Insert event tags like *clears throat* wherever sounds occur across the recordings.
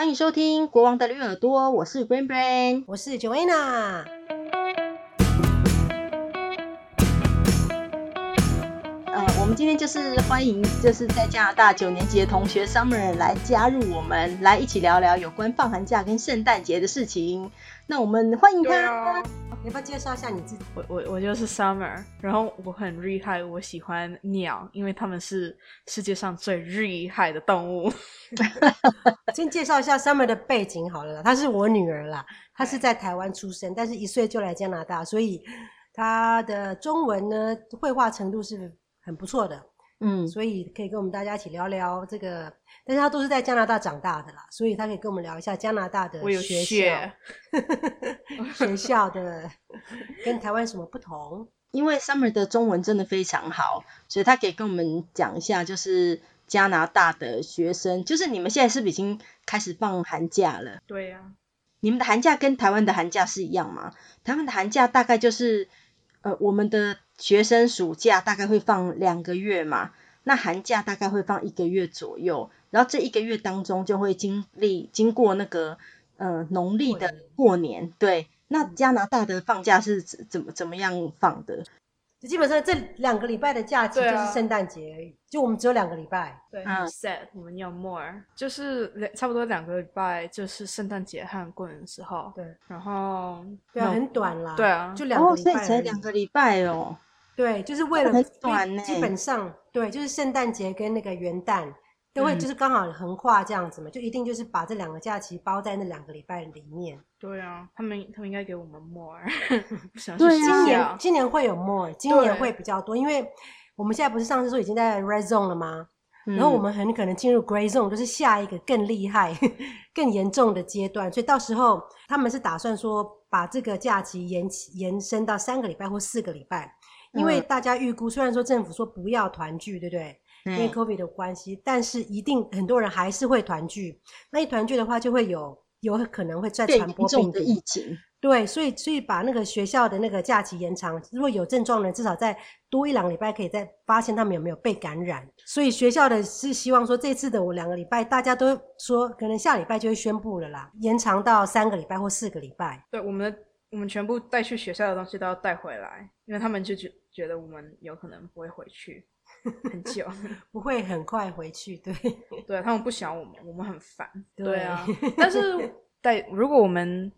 欢迎收听《国王的驴耳朵》，我是 Brain Brain，我是 Joanna。们今天就是欢迎，就是在加拿大九年级的同学 Summer 来加入我们，来一起聊聊有关放寒假跟圣诞节的事情。那我们欢迎他。你要不要介绍一下你自己？我我我就是 Summer，然后我很厉害，我喜欢鸟，因为他们是世界上最厉害的动物。*laughs* 先介绍一下 Summer 的背景好了，她是我女儿啦，她是在台湾出生，但是一岁就来加拿大，所以她的中文呢，绘画程度是很不错的。嗯，所以可以跟我们大家一起聊聊这个，但是他都是在加拿大长大的啦，所以他可以跟我们聊一下加拿大的学校，学 *laughs* *laughs* 学校的跟台湾什么不同？因为 Summer 的中文真的非常好，所以他可以跟我们讲一下，就是加拿大的学生，就是你们现在是不是已经开始放寒假了？对呀、啊，你们的寒假跟台湾的寒假是一样吗？台湾的寒假大概就是。呃，我们的学生暑假大概会放两个月嘛，那寒假大概会放一个月左右，然后这一个月当中就会经历经过那个呃农历的过年，对，那加拿大的放假是怎么怎么样放的？基本上这两个礼拜的假期就是圣诞节而已，啊、就我们只有两个礼拜。对，很 sad，我们要 more，就是两差不多两个礼拜，就是圣诞节和过年的时候。对，然后对啊，很短啦。对啊，就两个礼拜。哦，所以才两个礼拜哦。对，就是为了很短呢。基本上，对，就是圣诞节跟那个元旦。都会就是刚好横跨这样子嘛，嗯、就一定就是把这两个假期包在那两个礼拜里面。对啊，他们他们应该给我们 more。*laughs* 对，今年今年会有 more，今年会比较多，因为我们现在不是上次说已经在 red zone 了吗？嗯、然后我们很可能进入 gray zone，就是下一个更厉害、*laughs* 更严重的阶段。所以到时候他们是打算说把这个假期延延伸到三个礼拜或四个礼拜，因为大家预估，虽然说政府说不要团聚，对不对？因为 COVID 的关系，嗯、但是一定很多人还是会团聚。那一团聚的话，就会有有可能会再传播病毒的疫情。对，所以所以把那个学校的那个假期延长，如果有症状的人，至少再多一两个礼拜，可以再发现他们有没有被感染。所以学校的是希望说，这次的我两个礼拜，大家都说可能下礼拜就会宣布了啦，延长到三个礼拜或四个礼拜。对，我们我们全部带去学校的东西都要带回来，因为他们就觉觉得我们有可能不会回去。*laughs* 很久，不会很快回去。对，对他们不想我们，我们很烦。对啊，但是在如果我们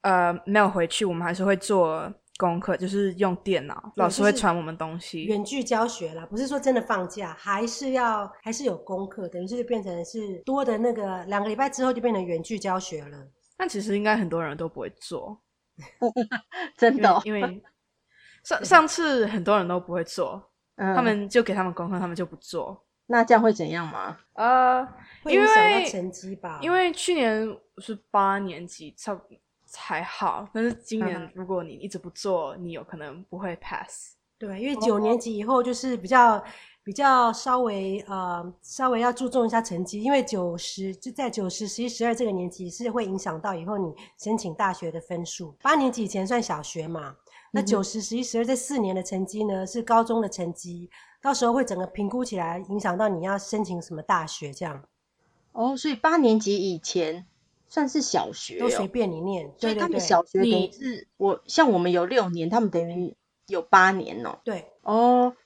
呃没有回去，我们还是会做功课，就是用电脑，老师会传我们东西。远距教学啦，不是说真的放假，还是要还是有功课，等于是就变成是多的那个两个礼拜之后就变成远距教学了。但其实应该很多人都不会做，*laughs* 真的，因为上上次很多人都不会做。嗯他们就给他们功课，他们就不做。那这样会怎样吗？呃，会影响到成绩吧？因为去年是八年级，差才好。但是今年如果你一直不做，你有可能不会 pass。对，因为九年级以后就是比较比较稍微呃稍微要注重一下成绩，因为九十就在九十、十一、十二这个年级是会影响到以后你申请大学的分数。八年级以前算小学嘛。那九十、十一、十二这四年的成绩呢，是高中的成绩，到时候会整个评估起来，影响到你要申请什么大学这样。哦，所以八年级以前算是小学，都随便你念。所以他们小学等于是我像我们有六年，他们等于有八年哦。对哦，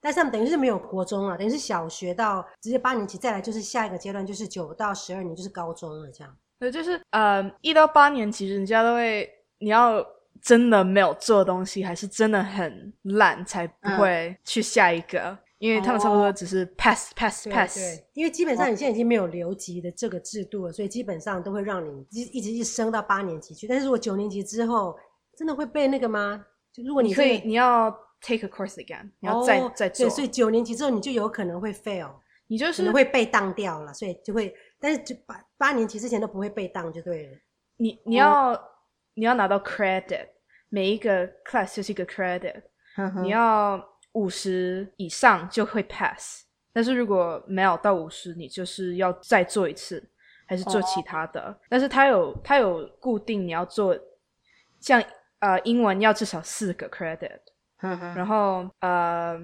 但是他们等于是没有国中了，等于是小学到直接八年级，再来就是下一个阶段，就是九到十二年就是高中了这样。对，就是呃一到八年级人家都会你要。真的没有做东西，还是真的很烂，才不会去下一个。嗯、因为他们差不多只是 pass、哦、pass pass。对，因为基本上你现在已经没有留级的这个制度了，所以基本上都会让你一一直一升到八年级去。但是如果九年级之后，真的会被那个吗？就如果你，你可以，你要 take a course again，你要再、哦、再做。对，所以九年级之后你就有可能会 fail，你就是可能会被当掉了，所以就会，但是就八八年级之前都不会被当就对了。你你要。哦你要拿到 credit，每一个 class 就是一个 credit，你要五十以上就会 pass，但是如果没有到五十，你就是要再做一次，还是做其他的。Oh. 但是它有它有固定你要做，像呃英文要至少四个 credit，然后呃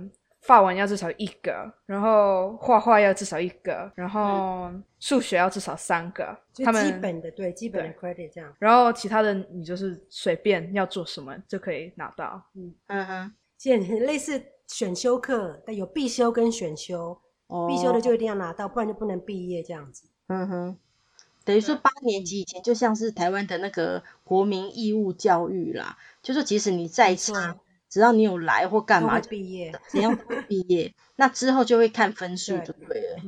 法文要至少一个，然后画画要至少一个，然后数学要至少三个。他们基本的对基本的 credit 这样，然后其他的你就是随便要做什么就可以拿到。嗯嗯哼，现在类似选修课，但有必修跟选修，哦、必修的就一定要拿到，不然就不能毕业这样子。嗯哼，等于说八年级以前就像是台湾的那个国民义务教育啦，就是即使你再差。只要你有来或干嘛，毕业，*laughs* 只要毕业，*laughs* 那之后就会看分数就对了。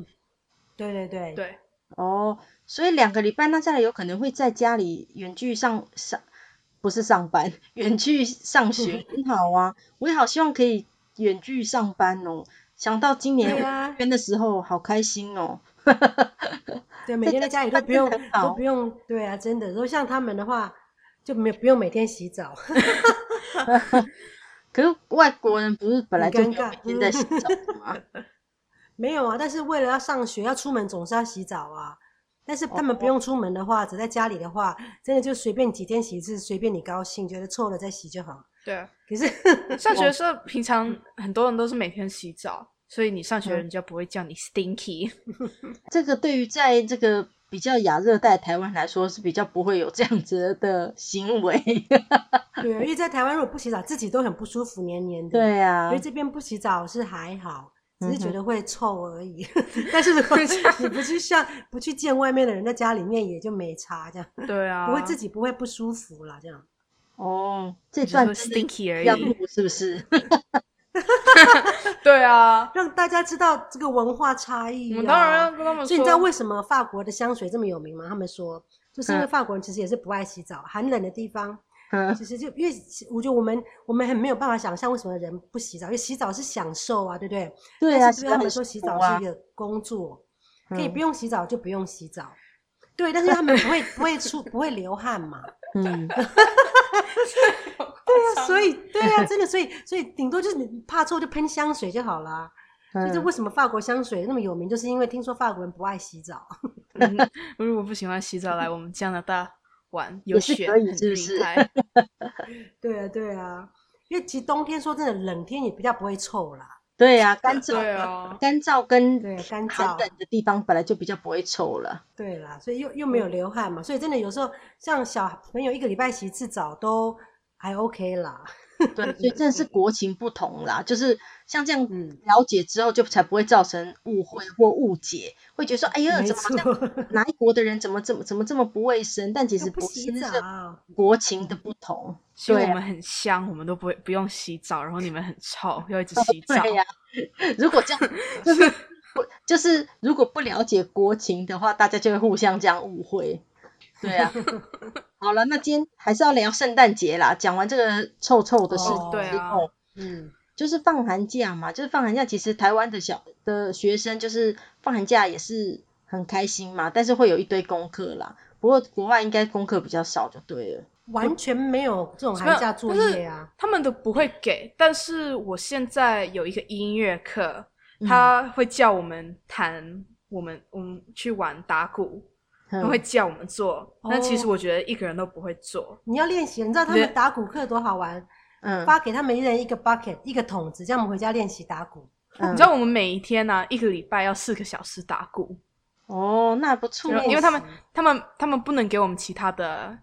对对对对。哦，所以两个礼拜，那再来有可能会在家里远距上上，不是上班，*laughs* 远距上学很好啊。我也好希望可以远距上班哦。想到今年边的时候，好开心哦。对，每天在家里都不用都不用，对啊，真的。如果像他们的话，就没有不用每天洗澡。可是外国人不是本来就每天在洗澡吗？*laughs* 没有啊，但是为了要上学要出门总是要洗澡啊。但是他们不用出门的话，只在家里的话，真的就随便几天洗一次，随便你高兴，觉得臭了再洗就好。对啊。可是 *laughs* 上学的时候，平常很多人都是每天洗澡，所以你上学人家不会叫你 stinky。*laughs* 这个对于在这个。比较亚热带台湾来说是比较不会有这样子的行为，*laughs* 对，因为在台湾如果不洗澡自己都很不舒服，黏黏的。对啊，所以这边不洗澡是还好，只是觉得会臭而已。*laughs* 嗯、但是如果你不去像不去见外面的人，在家里面也就没差这样。对啊，不会自己不会不舒服啦这样。哦，这段 stinky 而已，是不是？*laughs* *laughs* 对啊，让大家知道这个文化差异、啊。我们当然要跟他们说。所以你知道为什么法国的香水这么有名吗？他们说，就是因为法国人其实也是不爱洗澡，寒冷的地方，嗯，其实就因为我觉得我们我们很没有办法想象为什么人不洗澡，因为洗澡是享受啊，对不对？对啊。对他们说洗澡是一个工作，可以不用洗澡就不用洗澡。对，但是他们不会不会出不会流汗嘛。嗯。*laughs* 对啊，所以对啊，真的，所以所以顶多就是你怕臭就喷香水就好了。嗯、所以为什么法国香水那么有名，就是因为听说法国人不爱洗澡。嗯、如果不喜欢洗澡，来我们加拿大玩有雪可以，是不是？*laughs* 对啊，对啊，因为其实冬天说真的，冷天也比较不会臭啦。对啊，干燥，干燥跟对干燥冷的地方本来就比较不会臭了。对啦，所以又又没有流汗嘛，所以真的有时候像小朋友一个礼拜洗一次澡都还 OK 啦。*laughs* 对，所以真的是国情不同啦，就是像这样了解之后，就才不会造成误会或误解，会觉得说，哎呀，怎么好像 *laughs* 哪一国的人怎么这么怎么这么不卫生？但其实不是，是国情的不同。所以我们很香，我们都不会不用洗澡，然后你们很臭，要一直洗澡。对呀，*laughs* 如果这样，就是不就是如果不了解国情的话，大家就会互相这样误会。对啊。好了，那今天还是要聊圣诞节啦。讲完这个臭臭的事情之后，哦啊、嗯，就是放寒假嘛，就是放寒假。其实台湾的小的学生就是放寒假也是很开心嘛，但是会有一堆功课啦。不过国外应该功课比较少，就对了，完全没有这种寒假作业啊。他们都不会给，但是我现在有一个音乐课，他会叫我们弹，我们我们去玩打鼓。他会叫我们做，但其实我觉得一个人都不会做。你要练习，你知道他们打鼓课多好玩？嗯，发给他们一人一个 bucket，一个桶子，这样我们回家练习打鼓。你知道我们每一天呢，一个礼拜要四个小时打鼓。哦，那不错。因为他们他们他们不能给我们其他的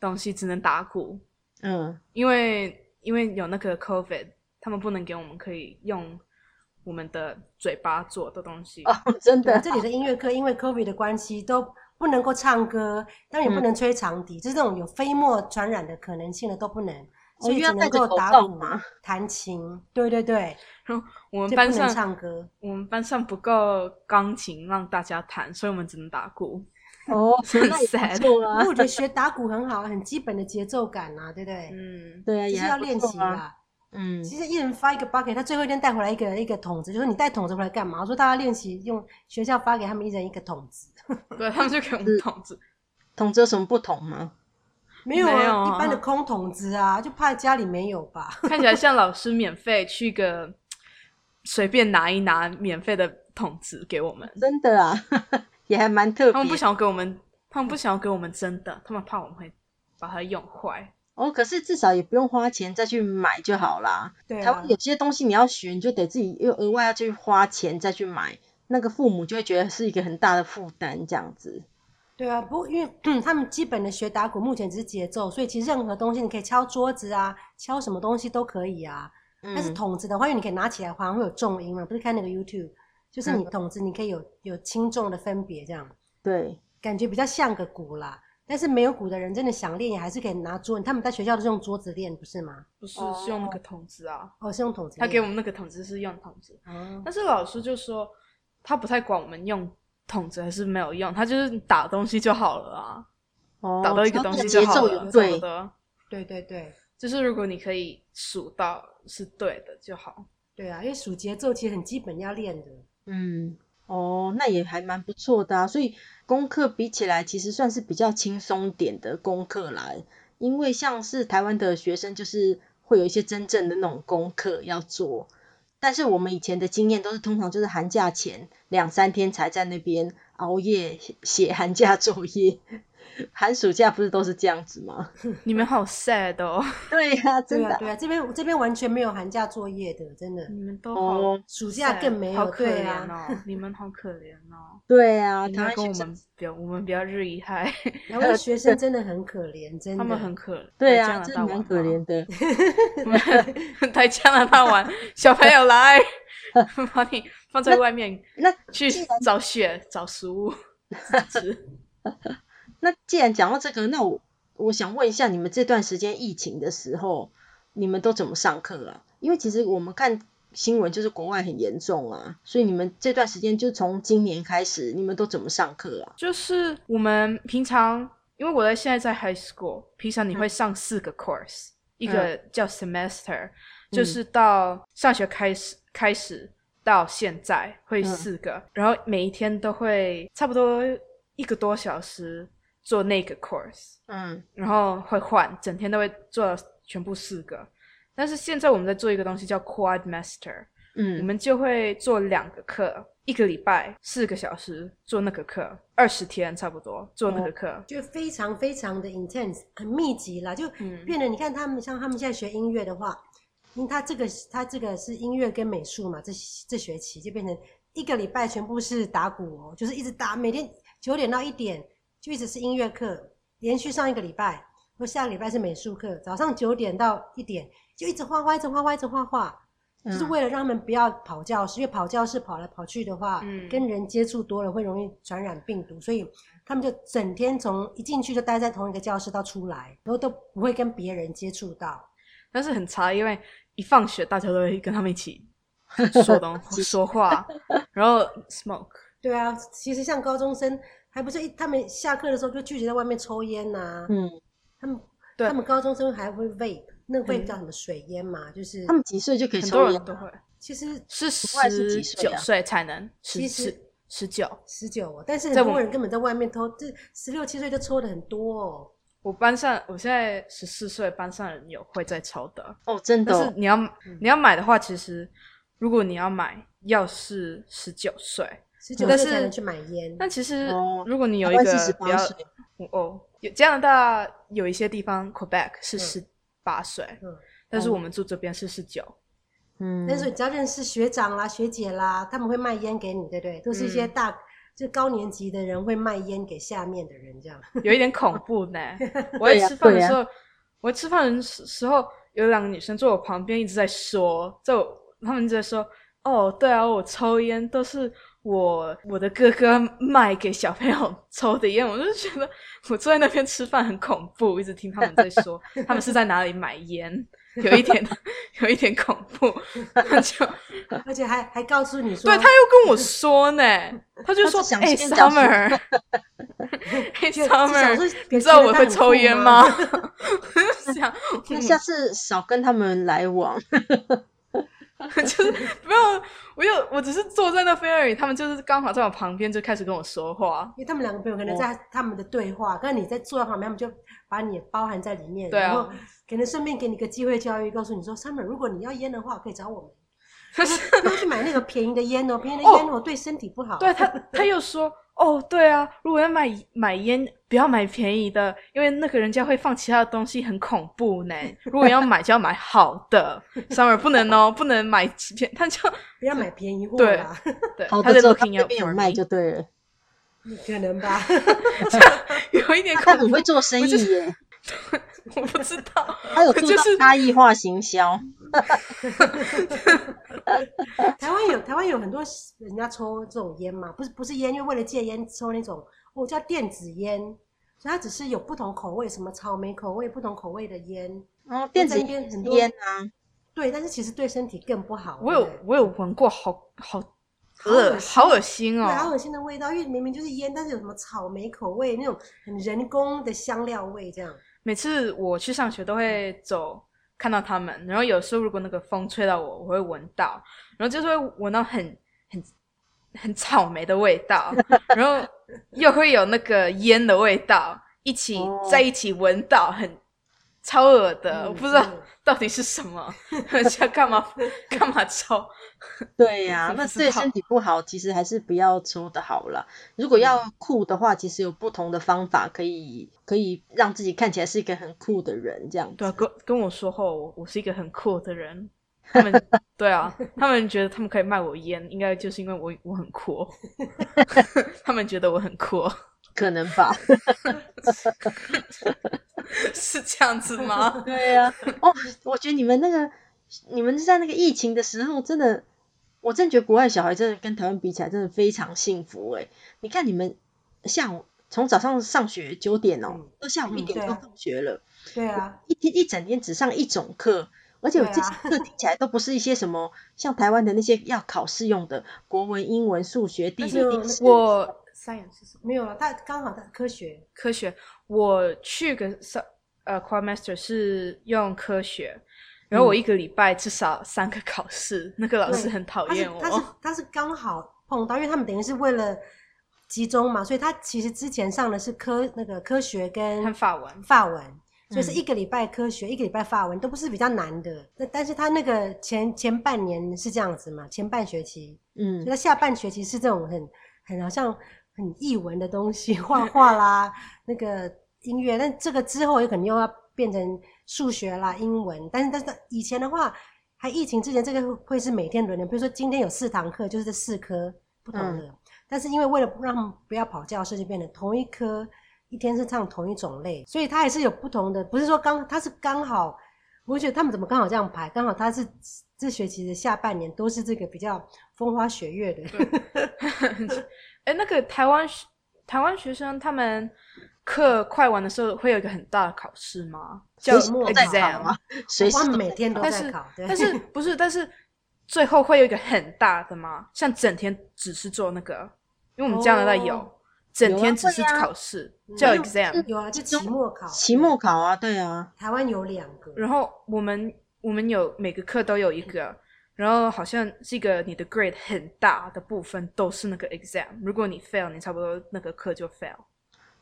东西，只能打鼓。嗯，因为因为有那个 COVID，他们不能给我们可以用我们的嘴巴做的东西。哦，真的，这里的音乐课因为 COVID 的关系都。不能够唱歌，当然也不能吹长笛，嗯、就是这种有飞沫传染的可能性的都不能，所以只能够打鼓、弹琴。对对对，我们班上唱歌，我们班上不够钢琴让大家弹，所以我们只能打鼓。哦，*laughs* 很 sad。不过我觉得学打鼓很好，很基本的节奏感啊，对不对？嗯，对啊，也是要练习啦。嗯，其实一人发一个 bucket，他最后一天带回来一个一个桶子，就说你带桶子回来干嘛？我说大家练习用学校发给他们一人一个桶子，*laughs* 对，他们就给我们桶子。桶子有什么不同吗？没有啊，一般的空桶子啊，就怕家里没有吧。*laughs* 看起来像老师免费去个随便拿一拿免费的桶子给我们。真的啊，*laughs* 也还蛮特别。他们不想要给我们，他们不想要给我们真的，他们怕我们会把它用坏。哦，可是至少也不用花钱再去买就好啦。对啊。台湾有些东西你要学，你就得自己又额外要去花钱再去买，那个父母就会觉得是一个很大的负担，这样子。对啊，不过因为 *clears throat* 他们基本的学打鼓目前只是节奏，所以其实任何东西你可以敲桌子啊，敲什么东西都可以啊。嗯。但是筒子的话，因为你可以拿起来，好像会有重音嘛，不是看那个 YouTube，就是你筒子你可以有有轻重的分别这样。对。感觉比较像个鼓啦。但是没有鼓的人真的想练，也还是可以拿桌。他们在学校都是用桌子练，不是吗？不是，是用那个筒子啊。哦，是用筒子。他给我们那个筒子是用筒子。哦。但是老师就说，他不太管我们用筒子还是没有用，他就是打东西就好了啊。哦。打到一个东西就好了。对的。对对对，就是如果你可以数到是对的就好。对啊，因为数节奏其实很基本要练的。嗯。哦，那也还蛮不错的啊，所以功课比起来，其实算是比较轻松点的功课啦。因为像是台湾的学生，就是会有一些真正的那种功课要做，但是我们以前的经验都是通常就是寒假前两三天才在那边熬夜写寒假作业。寒暑假不是都是这样子吗？*laughs* 你们好 sad 哦。对呀、啊，真的。对啊，这边这边完全没有寒假作业的，真的。你们都好，暑假更没有。好可怜哦，你们好可怜哦。*laughs* 对啊，他跟我们比，我们比较日一害。然后学生 *laughs* 真的很可怜，真的。他们很可怜。对啊，真的蛮可怜的。带加拿大玩，小朋友来，把你放在外面，那去找雪，找食物吃。那既然讲到这个，那我我想问一下，你们这段时间疫情的时候，你们都怎么上课啊？因为其实我们看新闻，就是国外很严重啊，所以你们这段时间就从今年开始，你们都怎么上课啊？就是我们平常，因为我在现在在 high school，平常你会上四个 course，、嗯、一个叫 semester，、嗯、就是到上学开始开始到现在会四个、嗯，然后每一天都会差不多一个多小时。做那个 course，嗯，然后会换，整天都会做全部四个。但是现在我们在做一个东西叫 Quadmaster，嗯，我们就会做两个课，一个礼拜四个小时做那个课，二十天差不多做那个课，哦、就非常非常的 intense，很密集啦，就变得你看他们像他们现在学音乐的话，因为他这个他这个是音乐跟美术嘛，这这学期就变成一个礼拜全部是打鼓哦，就是一直打，每天九点到一点。就一直是音乐课，连续上一个礼拜，或下个礼拜是美术课，早上九点到一点，就一直画画，一直画画，一直画画，就是为了让他们不要跑教室，因为跑教室跑来跑去的话，嗯，跟人接触多了会容易传染病毒，所以他们就整天从一进去就待在同一个教室到出来，然后都不会跟别人接触到。但是很差，因为一放学大家都会跟他们一起说东 *laughs* 说话，然后 smoke。对啊，其实像高中生。还不是一，他们下课的时候就聚集在外面抽烟呐、啊。嗯，他们对他们高中生还会 vape，那个 vape 叫什么水烟嘛、嗯，就是他们几岁就可以抽烟？都会。其实是十九岁才能，其实十九十九，但是很多人根本在外面偷，这十六七岁就抽的很多哦。我班上我现在十四岁，班上人有会在抽的哦，真的、哦。但是你要你要买的话，其实如果你要买，要是十九岁。十九岁才能去买烟，但其实如果你有一个比较哦，有加拿大有一些地方 Quebec 是十八岁，嗯，但是我们住这边是十九，嗯，但是你只要认识学长啦、学姐啦，他们会卖烟给你，对不对？都是一些大、嗯、就高年级的人会卖烟给下面的人，这样。有一点恐怖呢。*laughs* 我在吃饭的时候，我在吃饭的时候有两个女生坐我旁边一直在说，就他们一直在说，哦，对啊，我抽烟都是。我我的哥哥卖给小朋友抽的烟，我就觉得我坐在那边吃饭很恐怖，一直听他们在说 *laughs* 他们是在哪里买烟，有一点 *laughs* 有一点恐怖。他就 *laughs* 而且还还告诉你说，对，他又跟我说呢，他就说：“哎、欸、，Summer，哎，Summer，你知道我会抽烟吗？”我就想，那下次少跟他们来往。*laughs* 就是没有，我有，我只是坐在那边而已。他们就是刚好在我旁边，就开始跟我说话。因为他们两个朋友可能在他们的对话，可、哦、是你在坐在旁边，他们就把你包含在里面。对啊。然后可能顺便给你个机会教育，告诉你说：“Summer，如果你要烟的话，可以找我们。可是不要去买那个便宜的烟哦，便宜的烟哦对身体不好。”对他，他又说：“哦，对啊，如果要买买烟，不要买便宜的，因为那个人家会放其他的东西，很恐怖呢。如果要买，就要买好的，Summer 不能哦，不能买便，他就不要买便宜货啦。对，好的，这边有卖就对了，可能吧，*laughs* 有一点，他很会做生意耶。*laughs* 我不知道，他有做差异化行销。*laughs* *laughs* 台湾有台湾有很多人家抽这种烟嘛，不是不是烟，因为为了戒烟抽那种，哦叫电子烟，所以它只是有不同口味，什么草莓口味，不同口味的烟。哦，电子烟很多烟啊，对，但是其实对身体更不好。我有我有闻过，好好恶好恶心哦，对，好恶心的味道，因为明明就是烟，但是有什么草莓口味那种很人工的香料味这样。每次我去上学都会走。看到他们，然后有时候如果那个风吹到我，我会闻到，然后就是会闻到很很很草莓的味道，*laughs* 然后又会有那个烟的味道，一起、哦、在一起闻到很。超恶的，嗯、我不知道到底是什么，*laughs* 家干嘛 *laughs* 干嘛抽？对呀、*laughs* 啊，那对身体不好，其实还是不要抽的好了。如果要酷的话，其实有不同的方法可以可以让自己看起来是一个很酷的人，这样。对啊，跟跟我说后，我我是一个很酷的人。他们对啊，他们觉得他们可以卖我烟，应该就是因为我我很酷。他们觉得我很酷。可能吧，*laughs* 是这样子吗？*laughs* 对呀、啊。哦，我觉得你们那个，你们在那个疫情的时候，真的，我真觉得国外小孩真的跟台湾比起来，真的非常幸福哎。你看你们下午从早上上学九点哦，到下午一点就放学了。对啊，一天一整天只上一种课，而且我这些课听起来都不是一些什么像台湾的那些要考试用的国文、英文、数学、地理、历史。我。Science 是什么？没有了，他刚好在科学。科学，我去跟上呃 q u a r master 是用科学，然后我一个礼拜至少三个考试，嗯、那个老师很讨厌我。他是他是刚好碰到，因为他们等于是为了集中嘛，所以他其实之前上的是科那个科学跟法文，法文，所以是一个礼拜科学，嗯、一个礼拜法文，都不是比较难的。那但是他那个前前半年是这样子嘛，前半学期，嗯，所以他下半学期是这种很很好像。很译文的东西，*laughs* 画画啦，那个音乐，但这个之后有可能又要变成数学啦、英文。但是，但是以前的话，还疫情之前，这个会是每天轮流，比如说今天有四堂课，就是这四科不同的。嗯、但是因为为了让他们不要跑教室，就变成同一科一天是唱同一种类，所以它还是有不同的。不是说刚，它是刚好，我觉得他们怎么刚好这样排？刚好他是这学期的下半年都是这个比较风花雪月的。*laughs* 哎，那个台湾台湾学生他们课快完的时候会有一个很大的考试吗？叫 exam 吗？随时每天都在考，但是但 *laughs* 是不是？但是最后会有一个很大的吗？像整天只是做那个，因为我们加拿大有整天只是考试叫 exam，有啊，就期末考，期末考啊，对啊，台湾有两个，然后我们我们有每个课都有一个。然后好像是一个你的 grade 很大的部分都是那个 exam，如果你 fail，你差不多那个课就 fail。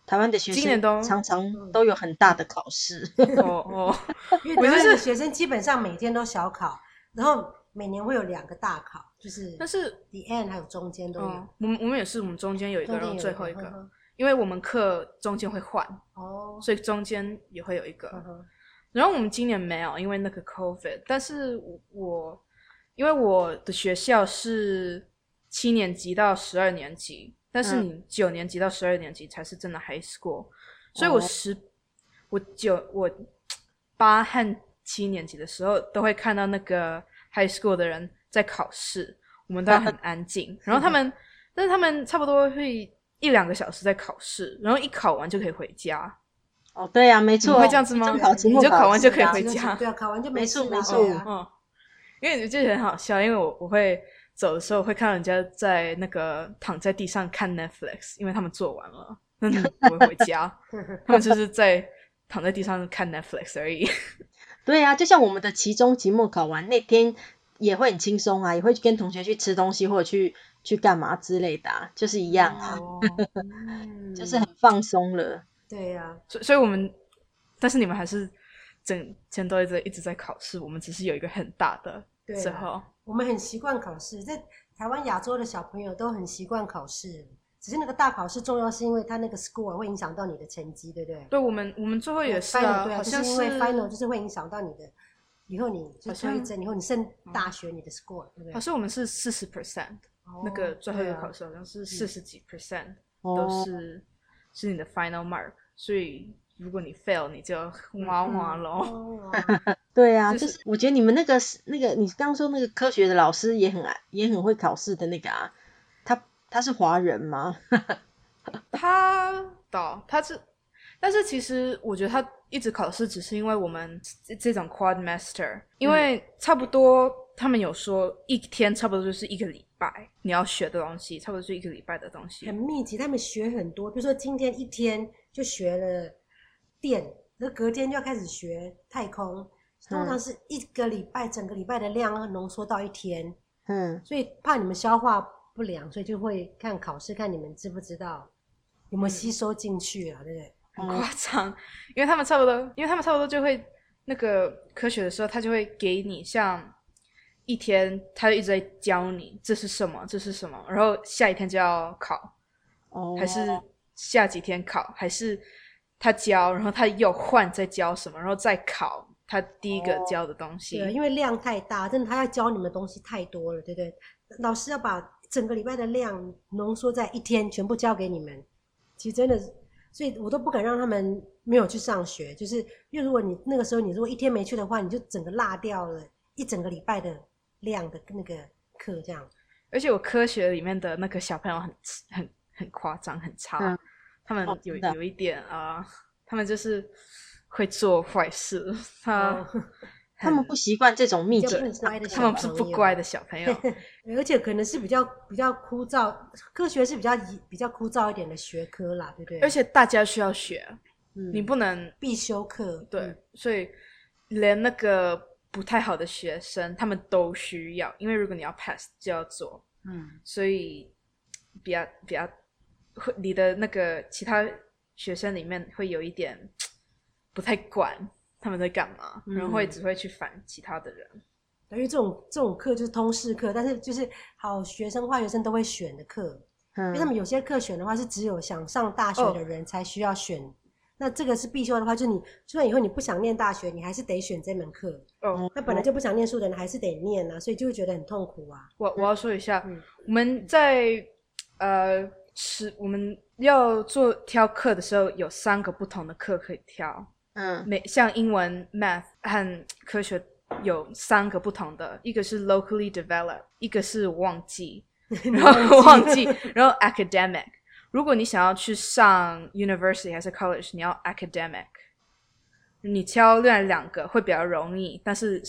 台湾的学生都常常都有很大的考试。哦哦，*laughs* 因为台湾的学生基本上每天都小考，然后每年会有两个大考，就是但是 the end 还有中间都有。我们我们也是，我们中间有一个，然后最后一个，因为我们课中间会换哦，所以中间也会有一个。然后我们今年没有，因为那个 COVID，但是我。因为我的学校是七年级到十二年级，但是你九年级到十二年级才是真的 high school，、嗯、所以我十、哦、我九我八和七年级的时候都会看到那个 high school 的人在考试，我们都很安静，然后他们，但是他们差不多会一两个小时在考试，然后一考完就可以回家。哦，对呀、啊，没错，会这样子吗？你就考完就可以回家，对啊，考完就没错，没错，嗯。哦因为就很好笑，因为我我会走的时候会看到人家在那个躺在地上看 Netflix，因为他们做完了，那 *laughs* 不会回家，*laughs* 他们就是在躺在地上看 Netflix 而已。*laughs* 对啊，就像我们的期中、期末考完那天也会很轻松啊，也会跟同学去吃东西或者去去干嘛之类的，啊，就是一样啊，哦、就是很放松了。对呀，啊，所以所以我们，但是你们还是整天都一直一直在考试，我们只是有一个很大的。对，我们很习惯考试，在台湾亚洲的小朋友都很习惯考试，只是那个大考试重要，是因为它那个 score 会影响到你的成绩，对不对？对，我们我们最后也是啊，对啊，就是因为 final 就是会影响到你的，以后你就推甄，以后你升大学你的 score，对不对？可是我们是四十 percent，那个最后一个考试好像是四十几 percent，都是是你的 final mark，所以如果你 fail，你就哇哇喽。*laughs* 对啊，就是我觉得你们那个那个你刚刚说那个科学的老师也很爱也很会考试的那个啊。他他是华人吗？*laughs* 他到他是，但是其实我觉得他一直考试，只是因为我们这种 quad master，因为差不多他们有说一天差不多就是一个礼拜你要学的东西，差不多是一个礼拜的东西，很密集，他们学很多。比如说今天一天就学了电，那隔天就要开始学太空，通常是一个礼拜整个礼拜的量浓缩到一天，嗯，所以怕你们消化。不良，所以就会看考试，看你们知不知道有没有吸收进去啊？嗯、对不对？很夸张，因为他们差不多，因为他们差不多就会那个科学的时候，他就会给你像一天，他就一直在教你这是什么，这是什么，然后下一天就要考，哦，还是下几天考，还是他教，然后他又换再教什么，然后再考他第一个教的东西。哦、对，因为量太大，真的他要教你们的东西太多了，对不对？老师要把。整个礼拜的量浓缩在一天，全部交给你们。其实真的，所以我都不敢让他们没有去上学，就是因为如果你那个时候你如果一天没去的话，你就整个落掉了一整个礼拜的量的那个课这样。而且我科学里面的那个小朋友很很很夸张，很差，嗯、他们有、哦、有一点啊、呃，他们就是会做坏事，他。哦 *laughs* 他们不习惯这种密集，他们是不乖的小朋友，*laughs* 而且可能是比较比较枯燥，科学是比较比较枯燥一点的学科啦，对不对？而且大家需要学，嗯、你不能必修课，对，嗯、所以连那个不太好的学生，他们都需要，因为如果你要 pass 就要做，嗯，所以比较比较会你的那个其他学生里面会有一点不太管。他们在干嘛？然后会只会去烦其他的人。因为这种这种课就是通识课，但是就是好学生坏学生都会选的课。嗯，因为他们有些课选的话是只有想上大学的人才需要选。哦、那这个是必修的话，就是你就算以后你不想念大学，你还是得选这门课。哦，那本来就不想念书的人还是得念啊，所以就会觉得很痛苦啊。我我要说一下，嗯、我们在呃是我们要做挑课的时候，有三个不同的课可以挑。嗯，每像英文、math 和科学有三个不同的，一个是 locally developed，一个是忘记，*laughs* 然后忘记，然后 academic。如果你想要去上 university 还是 college，你要 academic。你挑另外两个会比较容易，但是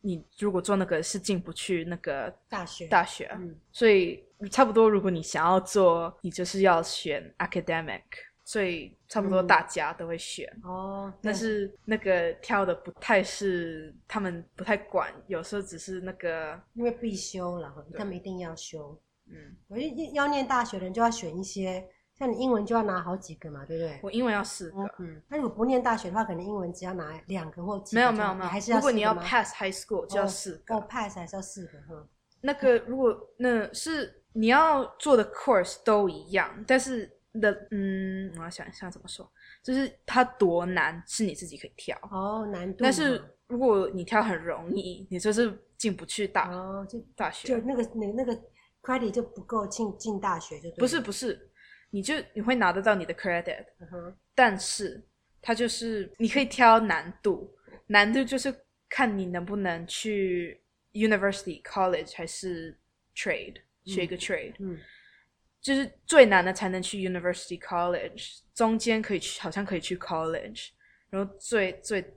你如果做那个是进不去那个大学。大学，嗯，所以差不多，如果你想要做，你就是要选 academic。所以差不多大家都会选、嗯、哦，但是那个挑的不太是他们不太管，有时候只是那个因为必修了，他们一定要修。嗯，我要念大学的人就要选一些，像你英文就要拿好几个嘛，对不对？我英文要四个。嗯，那如果不念大学的话，可能英文只要拿两个或几个。没有没有没有，还是要如果你要 pass high school 就要四个。哦，pass 还是要四个哈。那个如果那是你要做的 course 都一样，但是。的嗯，我要想一下怎么说，就是它多难是你自己可以挑哦，难度。但是如果你挑很容易，你就是进不去大哦，就大学就那个那那个 credit 就不够进进大学就对。不是不是，你就你会拿得到你的 credit，但是它就是你可以挑难度，难度就是看你能不能去 university college 还是 trade 学一个 trade，嗯。嗯。就是最难的才能去 University College，中间可以去，好像可以去 College，然后最最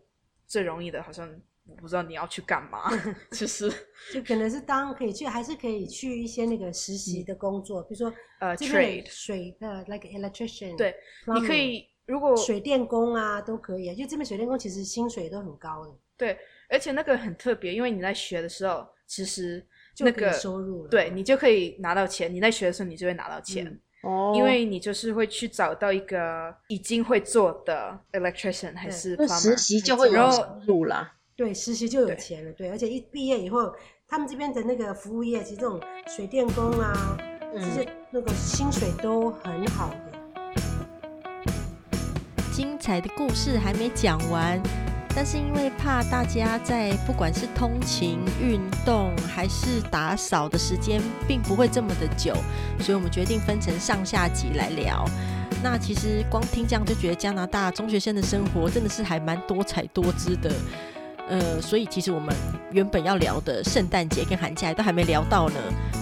最容易的，好像我不知道你要去干嘛，*laughs* 其实 *laughs* 就可能是当可以去，还是可以去一些那个实习的工作，比如说呃 trade 水的 like electrician，对，你可以如果水电工啊都可以啊，就这边水电工其实薪水都很高的，对，而且那个很特别，因为你在学的时候其实。那个收入对，你就可以拿到钱。你在学的时候，你就会拿到钱，哦、嗯，因为你就是会去找到一个已经会做的 electrician 还是 plumber，实习就会有收入啦。对，实习就有钱了。对，对，而且一毕业以后，他们这边的那个服务业，其实这种水电工啊，这些那个薪水都很好的。精彩的故事还没讲完，但是因为怕大家在不管是通勤、运动还是打扫的时间并不会这么的久，所以我们决定分成上下集来聊。那其实光听这样就觉得加拿大中学生的生活真的是还蛮多彩多姿的。呃，所以其实我们原本要聊的圣诞节跟寒假都还没聊到呢，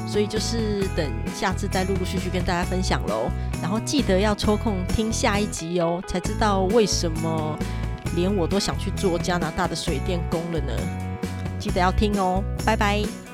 所以就是等下次再陆陆续续跟大家分享喽。然后记得要抽空听下一集哦，才知道为什么连我都想去做加拿大的水电工了呢。记得要听哦，拜拜。